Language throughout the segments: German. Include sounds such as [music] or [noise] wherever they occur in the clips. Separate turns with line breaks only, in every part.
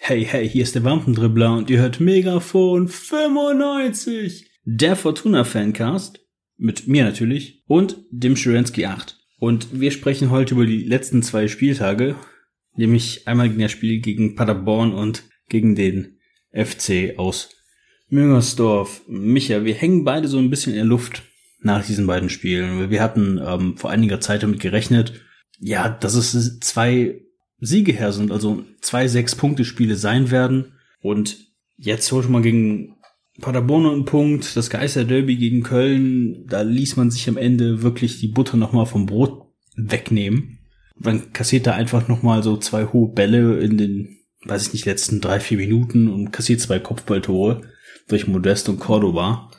Hey, hey, hier ist der Wampendribbler und ihr hört Megafon 95, der Fortuna-Fancast, mit mir natürlich, und dem Schurensky 8. Und wir sprechen heute über die letzten zwei Spieltage, nämlich einmal gegen das Spiel gegen Paderborn und gegen den FC aus Müngersdorf. Micha, wir hängen beide so ein bisschen in der Luft nach diesen beiden Spielen. Wir hatten ähm, vor einiger Zeit damit gerechnet, ja, dass es zwei Siege her sind, also zwei Sechs-Punkte-Spiele sein werden. Und jetzt holt man gegen Paderborn einen Punkt, das Geister-Derby gegen Köln, da ließ man sich am Ende wirklich die Butter nochmal vom Brot wegnehmen. Man kassiert da einfach nochmal so zwei hohe Bälle in den, weiß ich nicht, letzten drei, vier Minuten und kassiert zwei Kopfballtore durch Modest und Cordoba.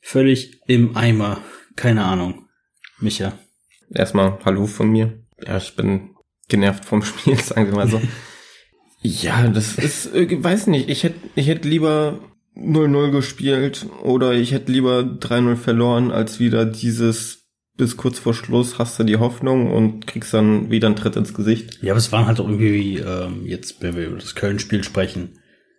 Völlig im Eimer. Keine Ahnung. Micha.
Erstmal Hallo von mir. Ja, ich bin genervt vom [laughs] Spiel, sagen wir mal so. ja, das ist, äh, weiß nicht, ich hätte ich hätte lieber 0-0 gespielt oder ich hätte lieber 3-0 verloren, als wieder dieses bis kurz vor Schluss hast du die Hoffnung und kriegst dann wieder einen Tritt ins Gesicht.
Ja, aber es waren halt auch irgendwie, ähm, jetzt, wenn wir über das Köln-Spiel sprechen,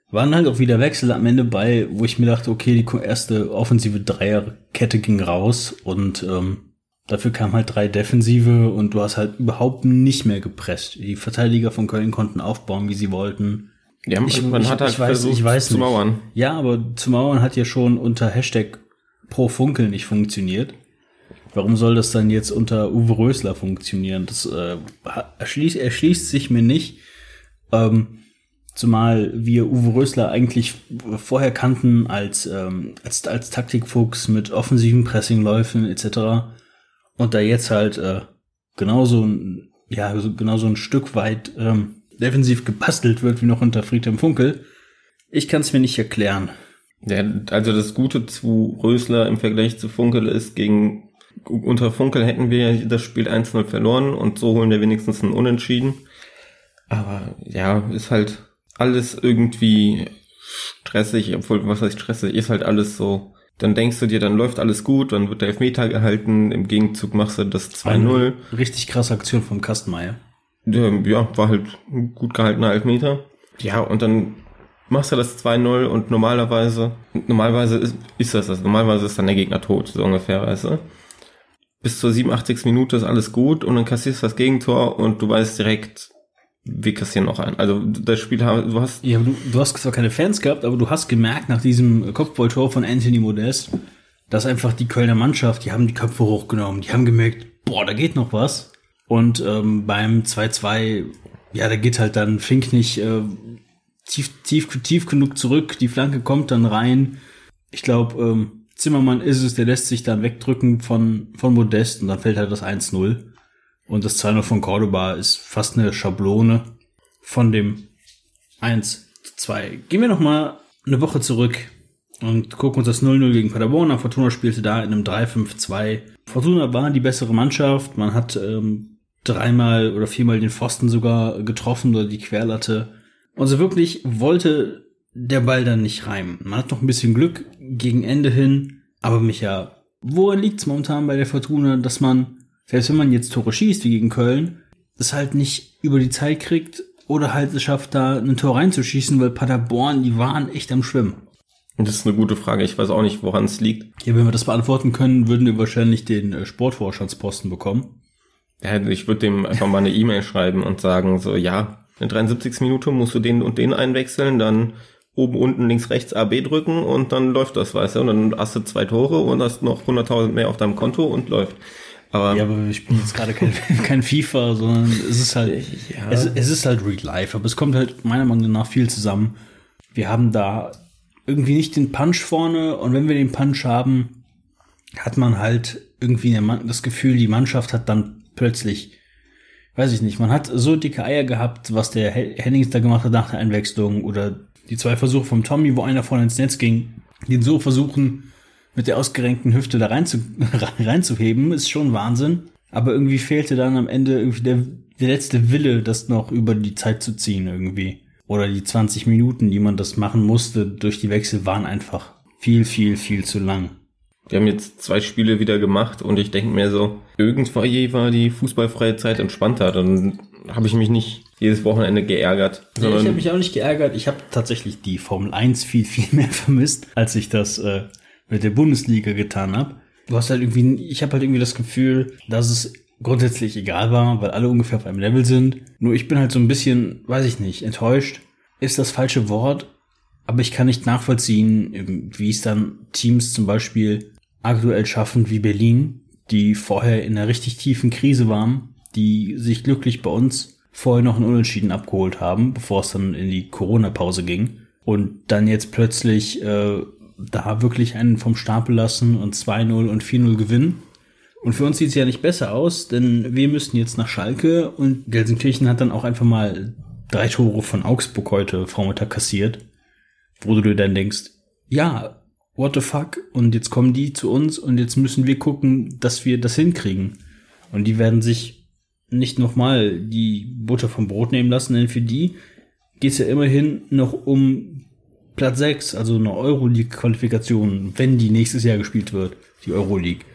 waren halt auch wieder Wechsel am Ende bei, wo ich mir dachte, okay, die erste offensive Dreierkette ging raus und ähm, Dafür kamen halt drei Defensive und du hast halt überhaupt nicht mehr gepresst. Die Verteidiger von Köln konnten aufbauen, wie sie wollten.
Ja, ich, man ich, hat halt
ich weiß, versucht ich weiß
zu mauern.
Ja, aber zu mauern hat ja schon unter Hashtag pro Funkel nicht funktioniert. Warum soll das dann jetzt unter Uwe Rösler funktionieren? Das äh, erschließt, erschließt sich mir nicht. Ähm, zumal wir Uwe Rösler eigentlich vorher kannten als, ähm, als, als Taktikfuchs mit offensiven Pressingläufen etc. Und da jetzt halt äh, genauso ein, ja, genauso ein Stück weit ähm, defensiv gebastelt wird wie noch unter Friedhelm Funkel, ich kann es mir nicht erklären.
Ja, also das Gute zu Rösler im Vergleich zu Funkel ist, gegen unter Funkel hätten wir das Spiel 1-0 verloren und so holen wir wenigstens einen Unentschieden. Aber ja, ist halt alles irgendwie stressig, obwohl was heißt stressig, ist halt alles so dann denkst du dir, dann läuft alles gut, dann wird der Elfmeter gehalten, im Gegenzug machst du das 2-0.
Richtig krasse Aktion vom Kastenmeier.
Ja, war halt ein gut gehaltener Elfmeter. Ja, und dann machst du das 2-0 und normalerweise, normalerweise ist, ist das das, normalerweise ist dann der Gegner tot, so ungefähr, weißt du. Bis zur 87. Minute ist alles gut und dann kassierst du das Gegentor und du weißt direkt, wir kassieren noch ein. Also das Spiel, du hast...
Ja, du, du hast zwar keine Fans gehabt, aber du hast gemerkt nach diesem Kopfballtor von Anthony Modest, dass einfach die Kölner Mannschaft, die haben die Köpfe hochgenommen, die haben gemerkt, boah, da geht noch was. Und ähm, beim 2-2, ja, da geht halt dann Fink nicht äh, tief, tief, tief genug zurück, die Flanke kommt dann rein. Ich glaube, ähm, Zimmermann ist es, der lässt sich dann wegdrücken von, von Modest und dann fällt halt das 1-0. Und das 2-0 von Cordoba ist fast eine Schablone von dem 1 2. Gehen wir noch mal eine Woche zurück und gucken uns das 0-0 gegen Paderborn an. Fortuna spielte da in einem 3-5-2. Fortuna war die bessere Mannschaft. Man hat ähm, dreimal oder viermal den Pfosten sogar getroffen oder die Querlatte. Und so wirklich wollte der Ball dann nicht reimen. Man hat noch ein bisschen Glück gegen Ende hin. Aber Micha, woran liegt es momentan bei der Fortuna, dass man selbst wenn man jetzt Tore schießt, wie gegen Köln, es halt nicht über die Zeit kriegt oder halt es schafft, da ein Tor reinzuschießen, weil Paderborn, die waren echt am Schwimmen.
Das ist eine gute Frage. Ich weiß auch nicht, woran es liegt.
Ja, wenn wir das beantworten können, würden wir wahrscheinlich den äh, Sportvorstandsposten bekommen.
Ja, ich würde dem einfach mal eine E-Mail schreiben und sagen, so, ja, in 73 Minuten musst du den und den einwechseln, dann oben, unten, links, rechts AB drücken und dann läuft das, weißt du, und dann hast du zwei Tore und hast noch 100.000 mehr auf deinem Konto und läuft.
Aber ja, aber ich bin jetzt gerade kein, [laughs] kein FIFA, sondern es ist halt, ja. es, es ist halt Real Life, aber es kommt halt meiner Meinung nach viel zusammen. Wir haben da irgendwie nicht den Punch vorne und wenn wir den Punch haben, hat man halt irgendwie das Gefühl, die Mannschaft hat dann plötzlich, weiß ich nicht, man hat so dicke Eier gehabt, was der Hennings da gemacht hat nach der Einwechslung oder die zwei Versuche vom Tommy, wo einer vorne ins Netz ging, den so versuchen, mit der ausgerenkten Hüfte da rein zu, [laughs] reinzuheben, ist schon Wahnsinn. Aber irgendwie fehlte dann am Ende irgendwie der, der letzte Wille, das noch über die Zeit zu ziehen irgendwie. Oder die 20 Minuten, die man das machen musste, durch die Wechsel waren einfach viel, viel, viel zu lang.
Wir haben jetzt zwei Spiele wieder gemacht und ich denke mir so, irgendwann war die fußballfreie Zeit entspannter. Dann habe ich mich nicht jedes Wochenende geärgert.
Nee, ich habe mich auch nicht geärgert. Ich habe tatsächlich die Formel 1 viel, viel mehr [laughs] vermisst, als ich das äh, mit der Bundesliga getan habe. Du hast halt irgendwie, ich habe halt irgendwie das Gefühl, dass es grundsätzlich egal war, weil alle ungefähr auf einem Level sind. Nur ich bin halt so ein bisschen, weiß ich nicht, enttäuscht. Ist das falsche Wort, aber ich kann nicht nachvollziehen, wie es dann Teams zum Beispiel aktuell schaffen wie Berlin, die vorher in einer richtig tiefen Krise waren, die sich glücklich bei uns vorher noch einen Unentschieden abgeholt haben, bevor es dann in die Corona-Pause ging. Und dann jetzt plötzlich äh, da wirklich einen vom Stapel lassen und 2-0 und 4-0 gewinnen. Und für uns sieht es ja nicht besser aus, denn wir müssten jetzt nach Schalke und Gelsenkirchen hat dann auch einfach mal drei Tore von Augsburg heute Vormittag kassiert, wo du dir dann denkst, ja, what the fuck? Und jetzt kommen die zu uns und jetzt müssen wir gucken, dass wir das hinkriegen. Und die werden sich nicht nochmal die Butter vom Brot nehmen lassen, denn für die geht es ja immerhin noch um Platz 6, also eine Euroleague-Qualifikation, wenn die nächstes Jahr gespielt wird, die Euroleague.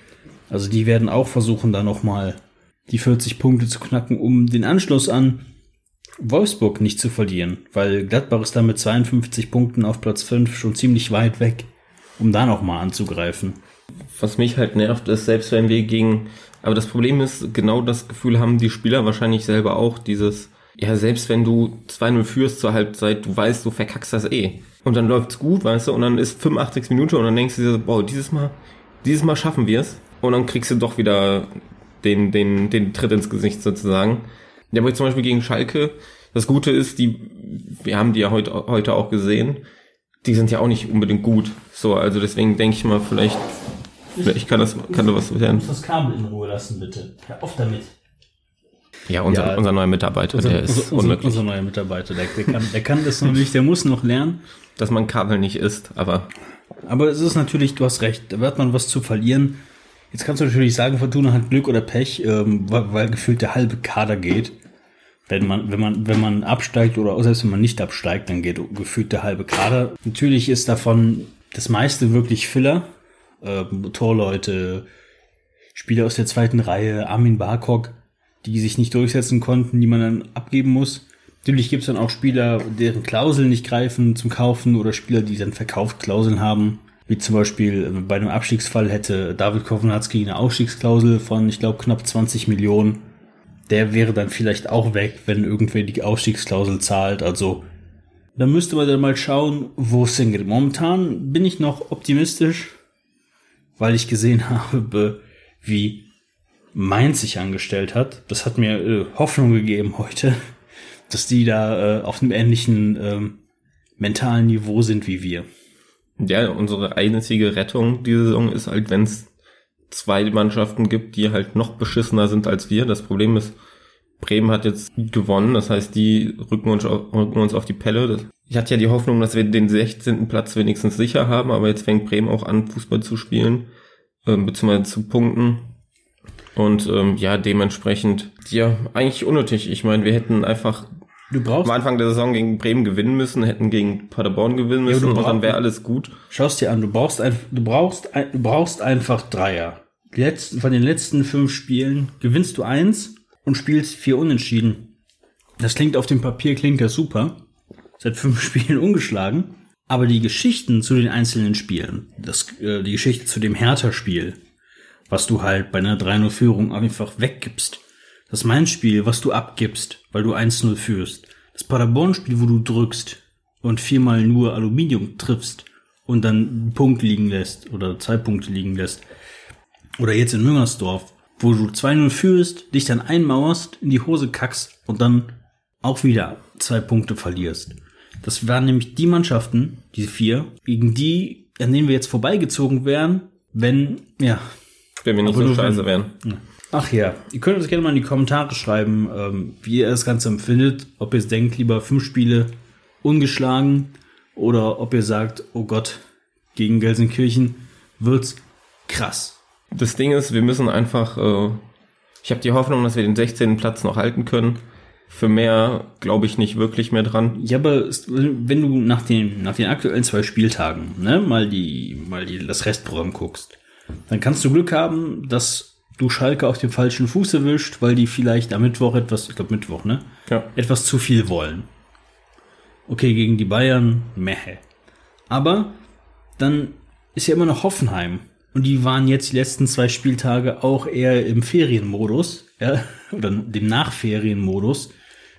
Also die werden auch versuchen, da nochmal die 40 Punkte zu knacken, um den Anschluss an Wolfsburg nicht zu verlieren, weil Gladbach ist da mit 52 Punkten auf Platz 5 schon ziemlich weit weg, um da nochmal anzugreifen.
Was mich halt nervt, ist, selbst wenn wir gegen, aber das Problem ist, genau das Gefühl haben die Spieler wahrscheinlich selber auch, dieses, ja, selbst wenn du 2-0 führst zur Halbzeit, du weißt, du verkackst das eh. Und dann läuft's gut, weißt du, und dann ist 85 Minuten und dann denkst du dir, boah, dieses Mal, dieses Mal schaffen wir's. Und dann kriegst du doch wieder den, den, den Tritt ins Gesicht sozusagen. Ja, aber zum Beispiel gegen Schalke, das Gute ist, die, wir haben die ja heute, heute auch gesehen, die sind ja auch nicht unbedingt gut. So, also deswegen denke ich mal, vielleicht, vielleicht kann das, kann da was werden.
das Kabel in Ruhe lassen, bitte. Hör auf damit.
Ja, unser,
Ja,
unser neuer Mitarbeiter,
Unser,
der ist
unser,
unmöglich.
unser neuer Mitarbeiter, der, der, kann, der kann das noch nicht, der muss noch lernen.
Dass man Kabel nicht isst, aber
Aber es ist natürlich, du hast recht, da wird man was zu verlieren. Jetzt kannst du natürlich sagen, Fortuna hat Glück oder Pech, ähm, weil, weil gefühlt der halbe Kader geht. Wenn man, wenn man, wenn man absteigt oder selbst wenn man nicht absteigt, dann geht gefühlt der halbe Kader. Natürlich ist davon das meiste wirklich Filler. Ähm, Torleute, Spieler aus der zweiten Reihe, Armin Barkok, die sich nicht durchsetzen konnten, die man dann abgeben muss. Natürlich gibt es dann auch Spieler, deren Klauseln nicht greifen zum Kaufen oder Spieler, die dann Verkaufsklauseln haben. Wie zum Beispiel äh, bei einem Abstiegsfall hätte David Kovnatski eine Ausstiegsklausel von, ich glaube, knapp 20 Millionen. Der wäre dann vielleicht auch weg, wenn irgendwer die Ausstiegsklausel zahlt. Also da müsste man dann mal schauen, wo es hingeht. Momentan bin ich noch optimistisch, weil ich gesehen [laughs] habe, wie Mainz sich angestellt hat. Das hat mir äh, Hoffnung gegeben [laughs] heute, dass die da äh, auf einem ähnlichen ähm, mentalen Niveau sind wie wir.
ja, unsere einzige Rettung diese Saison ist halt, wenn es zwei Mannschaften gibt, die halt noch beschissener sind als wir. Das Problem ist, Bremen hat jetzt gewonnen, das heißt, die rücken uns, auf- rücken uns auf die Pelle. Ich hatte ja die Hoffnung, dass wir den 16. Platz wenigstens sicher haben, aber jetzt fängt Bremen auch an, Fußball zu spielen, ähm, beziehungsweise zu punkten. Und ähm, ja, dementsprechend, ja, eigentlich unnötig. Ich meine, wir hätten einfach
Du brauchst,
am Anfang der Saison gegen Bremen gewinnen müssen, hätten gegen Paderborn gewinnen
Ja,
müssen
du
und dann wäre alles gut.
schaust dir an, du brauchst ein, du brauchst ein, du brauchst einfach Dreier. Die letzten, von den letzten fünf Spielen gewinnst du eins und spielst vier Unentschieden. Das klingt auf dem Papier, klingt das super. Seit fünf [laughs] Spielen ungeschlagen. Aber die Geschichten zu den einzelnen Spielen, das, äh, die Geschichte zu dem Hertha-Spiel, was du halt bei einer 3-0-Führung einfach weggibst. Das Mainz-Spiel, was du abgibst, weil du 1-0 führst. Das Paderborn-Spiel, wo du drückst und viermal nur Aluminium triffst und dann einen Punkt liegen lässt oder zwei Punkte liegen lässt. Oder jetzt in Müngersdorf, wo du 2-0 führst, dich dann einmauerst, in die Hose kackst und dann auch wieder zwei Punkte verlierst. Das waren nämlich die Mannschaften, diese vier, gegen die, an denen wir jetzt vorbeigezogen wären, wenn, ja,
Wenn wir nicht
Aber
so scheiße wären.
Ach ja, ihr könnt uns gerne mal in die Kommentare schreiben, ähm, wie ihr das Ganze empfindet. Ob ihr es denkt, lieber fünf Spiele ungeschlagen oder ob ihr sagt, oh Gott, gegen Gelsenkirchen wird's krass.
Das Ding ist, wir müssen einfach, äh, ich habe die Hoffnung, dass wir den 16. Platz noch halten können. Für mehr glaube ich nicht wirklich mehr dran.
Ja, aber wenn du nach den, nach den aktuellen zwei Spieltagen, ne, mal die, mal die, das Restprogramm guckst, dann kannst du Glück haben, dass du Schalke auf dem falschen Fuß erwischt, weil die vielleicht am Mittwoch etwas, ich glaube Mittwoch, ne?
Ja.
Etwas zu viel wollen. Okay, gegen die Bayern, meh. Aber dann ist ja immer noch Hoffenheim. Und die waren jetzt die letzten zwei Spieltage auch eher im Ferienmodus, ja, [laughs] oder dem Nachferienmodus.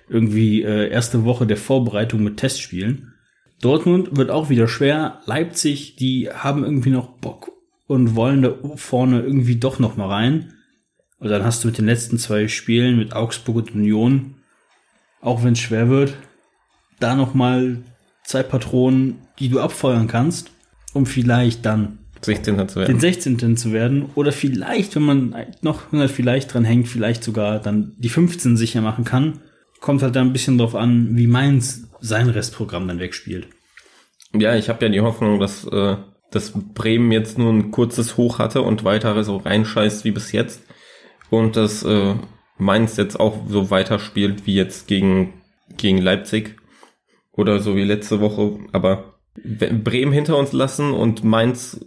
Irgendwie äh, erste Woche der Vorbereitung mit Testspielen. Dortmund wird auch wieder schwer. Leipzig, die haben irgendwie noch Bock und wollen da vorne irgendwie doch noch mal rein. Und dann hast du mit den letzten zwei Spielen mit Augsburg und Union, auch wenn es schwer wird, da noch mal zwei Patronen, die du abfeuern kannst, um vielleicht dann
16. zu
den
werden.
16. zu werden oder vielleicht, wenn man noch 100 vielleicht dran hängt, vielleicht sogar dann die 15 sicher machen kann. Kommt halt da ein bisschen drauf an, wie Mainz sein Restprogramm dann wegspielt.
Ja, ich habe ja die Hoffnung, dass, äh, dass Bremen jetzt nur ein kurzes Hoch hatte und weiter so reinscheißt wie bis jetzt. Und dass äh, Mainz jetzt auch so weiterspielt wie jetzt gegen, gegen Leipzig. Oder so wie letzte Woche. Aber Bremen hinter uns lassen und Mainz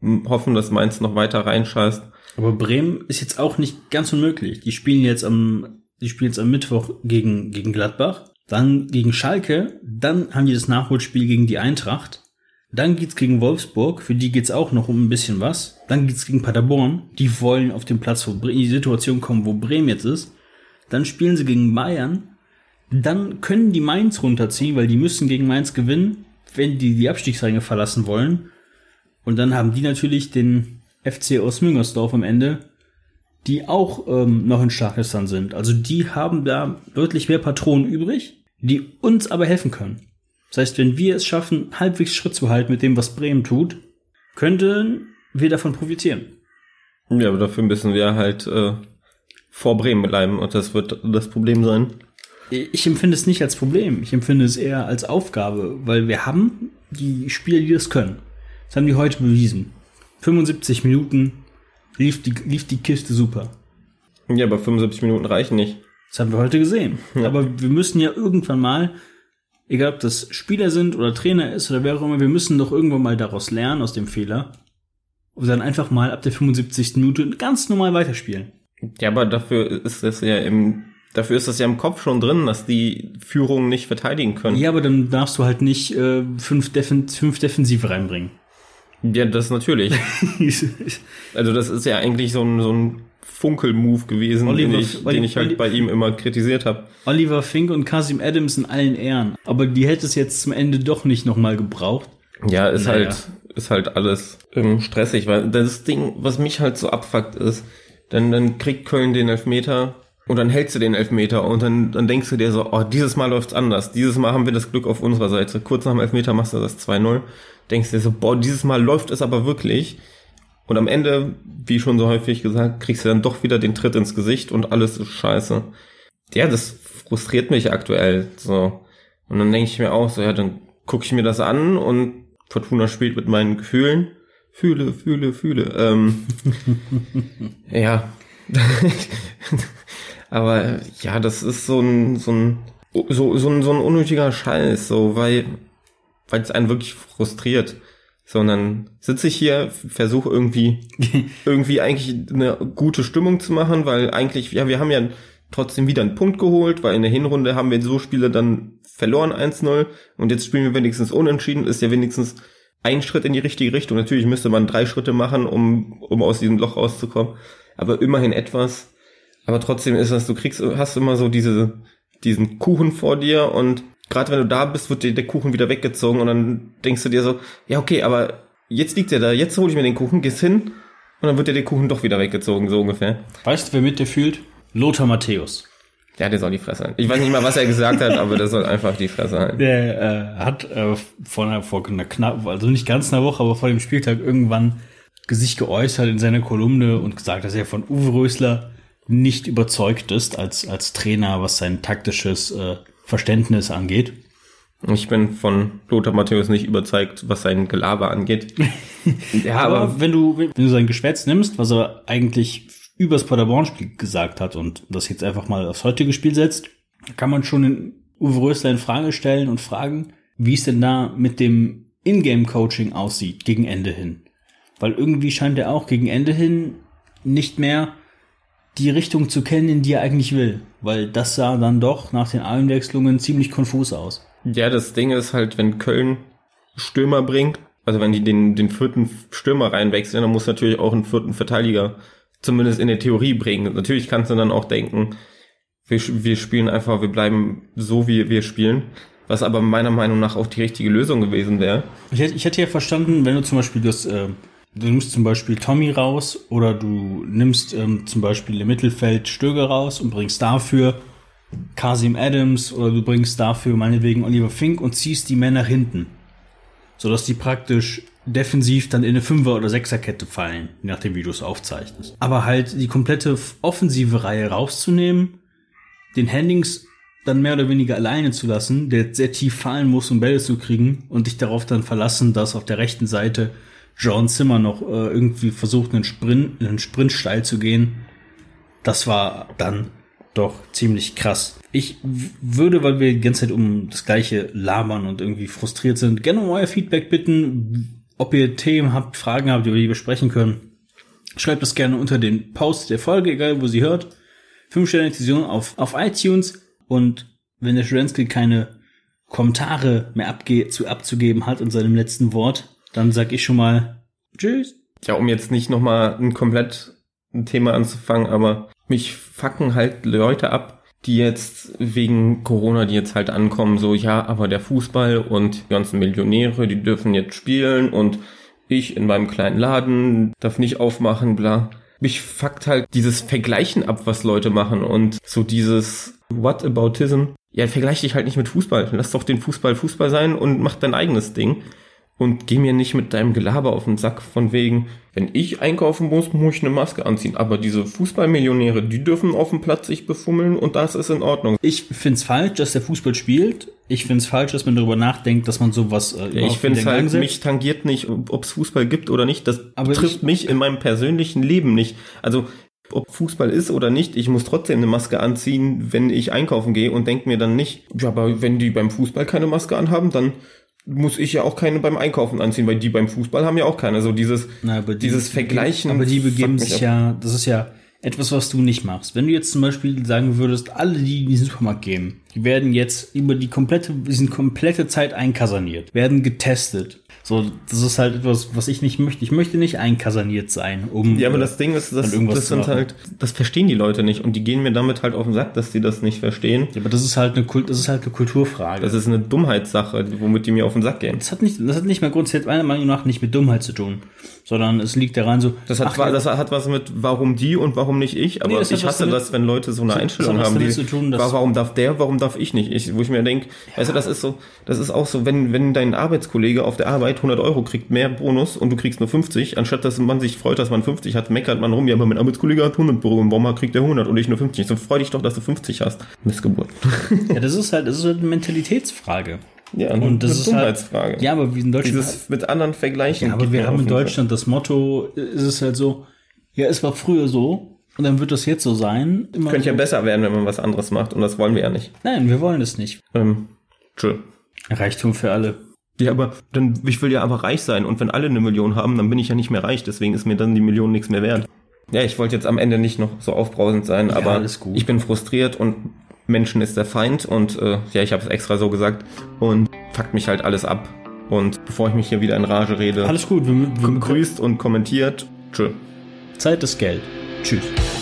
hoffen, dass Mainz noch weiter reinscheißt.
Aber Bremen ist jetzt auch nicht ganz unmöglich. Die spielen jetzt am, die spielen jetzt am Mittwoch gegen, gegen Gladbach, dann gegen Schalke, dann haben die das Nachholspiel gegen die Eintracht, dann geht's gegen Wolfsburg, für die geht's auch noch um ein bisschen was, dann geht's gegen Paderborn, die wollen auf den Platz, wo Bre in die Situation kommen, wo Bremen jetzt ist, dann spielen sie gegen Bayern, dann können die Mainz runterziehen, weil die müssen gegen Mainz gewinnen, wenn die die Abstiegsränge verlassen wollen. Und dann haben die natürlich den FC aus Müngersdorf am Ende, die auch ähm, noch in Starkistan sind. Also die haben da deutlich mehr Patronen übrig, die uns aber helfen können. Das heißt, wenn wir es schaffen, halbwegs Schritt zu halten mit dem, was Bremen tut, könnten wir davon profitieren.
Ja, aber dafür müssen wir halt äh, vor Bremen bleiben und das wird das Problem sein.
Ich empfinde es nicht als Problem. Ich empfinde es eher als Aufgabe, weil wir haben die Spieler, die das können. Das haben die heute bewiesen. 75 Minuten lief die, lief die Kiste super.
Ja, aber 75 Minuten reichen nicht.
Das haben wir heute gesehen. Aber wir müssen ja irgendwann mal, egal ob das Spieler sind oder Trainer ist oder wer auch immer, wir müssen doch irgendwann mal daraus lernen, aus dem Fehler. Und dann einfach mal ab der 75. Minute ganz normal weiterspielen.
Ja, aber dafür ist das ja im, dafür ist das ja im Kopf schon drin, dass die Führung nicht verteidigen können.
Ja, aber dann darfst du halt nicht äh, fünf, Defen fünf Defensive reinbringen.
Ja, das natürlich. [laughs] Also das ist ja eigentlich so ein, so ein Funkel-Move gewesen,
Oliver-
den, ich,
Oli-
den ich halt
Oli-
bei ihm immer kritisiert habe.
Oliver Fink und Kasim Adams in allen Ehren. Aber die hätte es jetzt zum Ende doch nicht nochmal gebraucht.
Ja, ist
Naja.
halt, ist halt alles ähm, stressig, weil das Ding, was mich halt so abfuckt ist, dann, dann kriegt Köln den Elfmeter und dann hältst du den Elfmeter und dann, dann denkst du dir so, oh, dieses Mal läuft's anders. Dieses Mal haben wir das Glück auf unserer Seite. Kurz nach dem Elfmeter machst du das 2-0. Denkst dir so, boah, dieses Mal läuft es aber wirklich. Und am Ende, wie schon so häufig gesagt, kriegst du dann doch wieder den Tritt ins Gesicht und alles ist scheiße. Ja, das frustriert mich aktuell, so. Und dann denke ich mir auch so, ja, dann gucke ich mir das an und Fortuna spielt mit meinen Gefühlen. Fühle, fühle, fühle. Ähm, [laughs] ja. [laughs] Aber ja, das ist so ein, so ein, so, so ein, so ein unnötiger Scheiß, so, weil, weil es einen wirklich frustriert. Sondern sitze ich hier, versuche irgendwie, [laughs] irgendwie eigentlich eine gute Stimmung zu machen, weil eigentlich, ja, wir haben ja trotzdem wieder einen Punkt geholt, weil in der Hinrunde haben wir so Spiele dann verloren 1-0 und jetzt spielen wir wenigstens unentschieden, ist ja wenigstens ein Schritt in die richtige Richtung. Natürlich müsste man drei Schritte machen, um, um aus diesem Loch rauszukommen, aber immerhin etwas. Aber trotzdem ist das, du kriegst, hast immer so diese, diesen Kuchen vor dir und gerade wenn du da bist, wird dir der Kuchen wieder weggezogen und dann denkst du dir so, ja okay, aber jetzt liegt er da, jetzt hole ich mir den Kuchen, gehst hin und dann wird dir der Kuchen doch wieder weggezogen, so ungefähr.
Weißt du, wer mit dir fühlt? Lothar Matthäus.
Ja, der soll die Fresse halten. Ich weiß nicht mal, was er gesagt hat, aber der soll einfach die Fresse halten.
Der äh, hat äh, vor, einer, vor einer knapp, also nicht ganz einer Woche, aber vor dem Spieltag irgendwann sich geäußert in seiner Kolumne und gesagt, dass er von Uwe Rösler nicht überzeugt ist als, als Trainer, was sein taktisches äh, Verständnis angeht.
Ich bin von Lothar Matthäus nicht überzeugt, was sein Gelaber angeht. [laughs] ja,
Aber,
aber
wenn du, wenn du sein Geschwätz nimmst, was er eigentlich übers Paderborn-Spiel gesagt hat und das jetzt einfach mal aufs heutige Spiel setzt, kann man schon in Uwe Rösler in Frage stellen und fragen, wie es denn da mit dem Ingame-Coaching aussieht gegen Ende hin. Weil irgendwie scheint er auch gegen Ende hin nicht mehr die Richtung zu kennen, in die er eigentlich will. Weil das sah dann doch nach den Einwechslungen ziemlich konfus aus.
Ja, das Ding ist halt, wenn Köln Stürmer bringt, also wenn die den, den vierten Stürmer reinwechseln, dann muss natürlich auch einen vierten Verteidiger zumindest in der Theorie bringen. Natürlich kannst du dann auch denken, wir, wir spielen einfach, wir bleiben so, wie wir spielen. Was aber meiner Meinung nach auch die richtige Lösung gewesen wäre.
Ich hätte, ich hätte ja verstanden, wenn du zum Beispiel das, äh, du nimmst zum Beispiel Tommy raus oder du nimmst ähm, zum Beispiel im Mittelfeld Stöger raus und bringst dafür Kasim Adams oder du bringst dafür meinetwegen Oliver Fink und ziehst die Männer hinten. Sodass die praktisch defensiv dann in eine Fünfer- oder Sechserkette fallen, je nachdem, wie du es aufzeichnest. Aber halt die komplette offensive Reihe rauszunehmen, den Handings dann mehr oder weniger alleine zu lassen, der sehr tief fallen muss, um Bälle zu kriegen und dich darauf dann verlassen, dass auf der rechten Seite John Zimmer noch äh, irgendwie versucht, einen Sprint, einen Sprintsteil zu gehen. Das war dann doch ziemlich krass. Ich würde, weil wir die ganze Zeit um das gleiche labern und irgendwie frustriert sind, gerne um euer Feedback bitten, ob ihr Themen habt, Fragen habt, die wir besprechen können. Schreibt das gerne unter den Post der Folge, egal wo sie hört. 5 Sterne Diskussion auf, auf iTunes und wenn der Schwensky keine Kommentare mehr abge zu abzugeben hat in seinem letzten Wort, dann sag ich schon mal Tschüss.
Ja, um jetzt nicht nochmal ein komplett ein Thema anzufangen, aber mich fucken halt Leute ab, die jetzt wegen Corona, die jetzt halt ankommen, so, ja, aber der Fußball und die ganzen Millionäre, die dürfen jetzt spielen und ich in meinem kleinen Laden darf nicht aufmachen, bla. Mich fuckt halt dieses Vergleichen ab, was Leute machen und so dieses Whataboutism. Ja, vergleich dich halt nicht mit Fußball. Lass doch den Fußball Fußball sein und mach dein eigenes Ding und geh mir nicht mit deinem Gelaber auf den Sack von wegen, wenn ich einkaufen muss, muss ich eine Maske anziehen. Aber diese Fußballmillionäre, die dürfen auf dem Platz sich befummeln und das ist in Ordnung.
Ich find's falsch, dass der Fußball spielt. Ich find's falsch, dass man darüber nachdenkt, dass man sowas
äh, ja, Ich find's halt, mich tangiert nicht, ob's Fußball gibt oder nicht. Das aber betrifft mich in meinem persönlichen Leben nicht. Also ob Fußball ist oder nicht, ich muss trotzdem eine Maske anziehen, wenn ich einkaufen gehe und denk mir dann nicht, ja, aber wenn die beim Fußball keine Maske anhaben, dann muss ich ja auch keine beim Einkaufen anziehen, weil die beim Fußball haben ja auch keine. So dieses,
Na, die,
dieses Vergleichen.
Aber die begeben sich ja, das ist ja etwas, was du nicht machst. Wenn du jetzt zum Beispiel sagen würdest, alle, die in den Supermarkt gehen, die werden jetzt über die komplette, die komplette Zeit einkaserniert, werden getestet. So, das ist halt etwas, was ich nicht möchte. Ich möchte nicht einkaserniert sein, um.
Ja, aber das Ding ist, das, das sind halt, das verstehen die Leute nicht und die gehen mir damit halt auf den Sack, dass sie das nicht verstehen.
Ja, aber das ist halt eine Kult, das ist halt eine Kulturfrage.
Das ist eine Dummheitssache, womit die mir auf den Sack gehen.
Das hat nicht, das hat nicht mehr grundsätzlich meiner Meinung nach nicht mit Dummheit zu tun, sondern es liegt daran so.
Das hat, ach, das hat was mit, warum die und warum nicht ich, aber nee, ich hasse das, wenn Leute so eine Einstellung haben, die, tun, warum darf der, warum darf ich nicht? Ich, wo ich mir denke, ja. weißt du, das ist so, das ist auch so, wenn, wenn dein Arbeitskollege auf der Arbeit 100 Euro kriegt, mehr Bonus und du kriegst nur 50, anstatt dass man sich freut, dass man 50 hat, meckert man rum, ja, aber mein Arbeitskollege hat 100 Euro und warum kriegt der 100 und ich nur 50? So freu dich doch, dass du 50 hast. Missgeburt. [laughs]
ja, das ist halt, das ist halt eine Mentalitätsfrage.
Ja, und das ist halt,
ja, aber wie in Deutschland
dieses halt, mit anderen vergleichen.
Ja, aber wir haben in Deutschland Fall. das Motto, ist es halt so, ja, es war früher so und dann wird das jetzt so sein.
Könnte ja besser werden, wenn man was anderes macht und das wollen wir ja nicht.
Nein, wir wollen es nicht.
Ähm, tschö.
Reichtum für alle.
Ja, aber dann, ich will ja aber reich sein und wenn alle eine Million haben, dann bin ich ja nicht mehr reich, deswegen ist mir dann die Million nichts mehr wert. Ja, ich wollte jetzt am Ende nicht noch so aufbrausend sein, ja, aber ich bin frustriert und Menschen ist der Feind und äh, ja, ich habe es extra so gesagt und fuckt mich halt alles ab. Und bevor ich mich hier wieder in Rage rede,
alles gut, wir,
wir grüßt und kommentiert. Tschö.
Zeit ist Geld. Tschüss.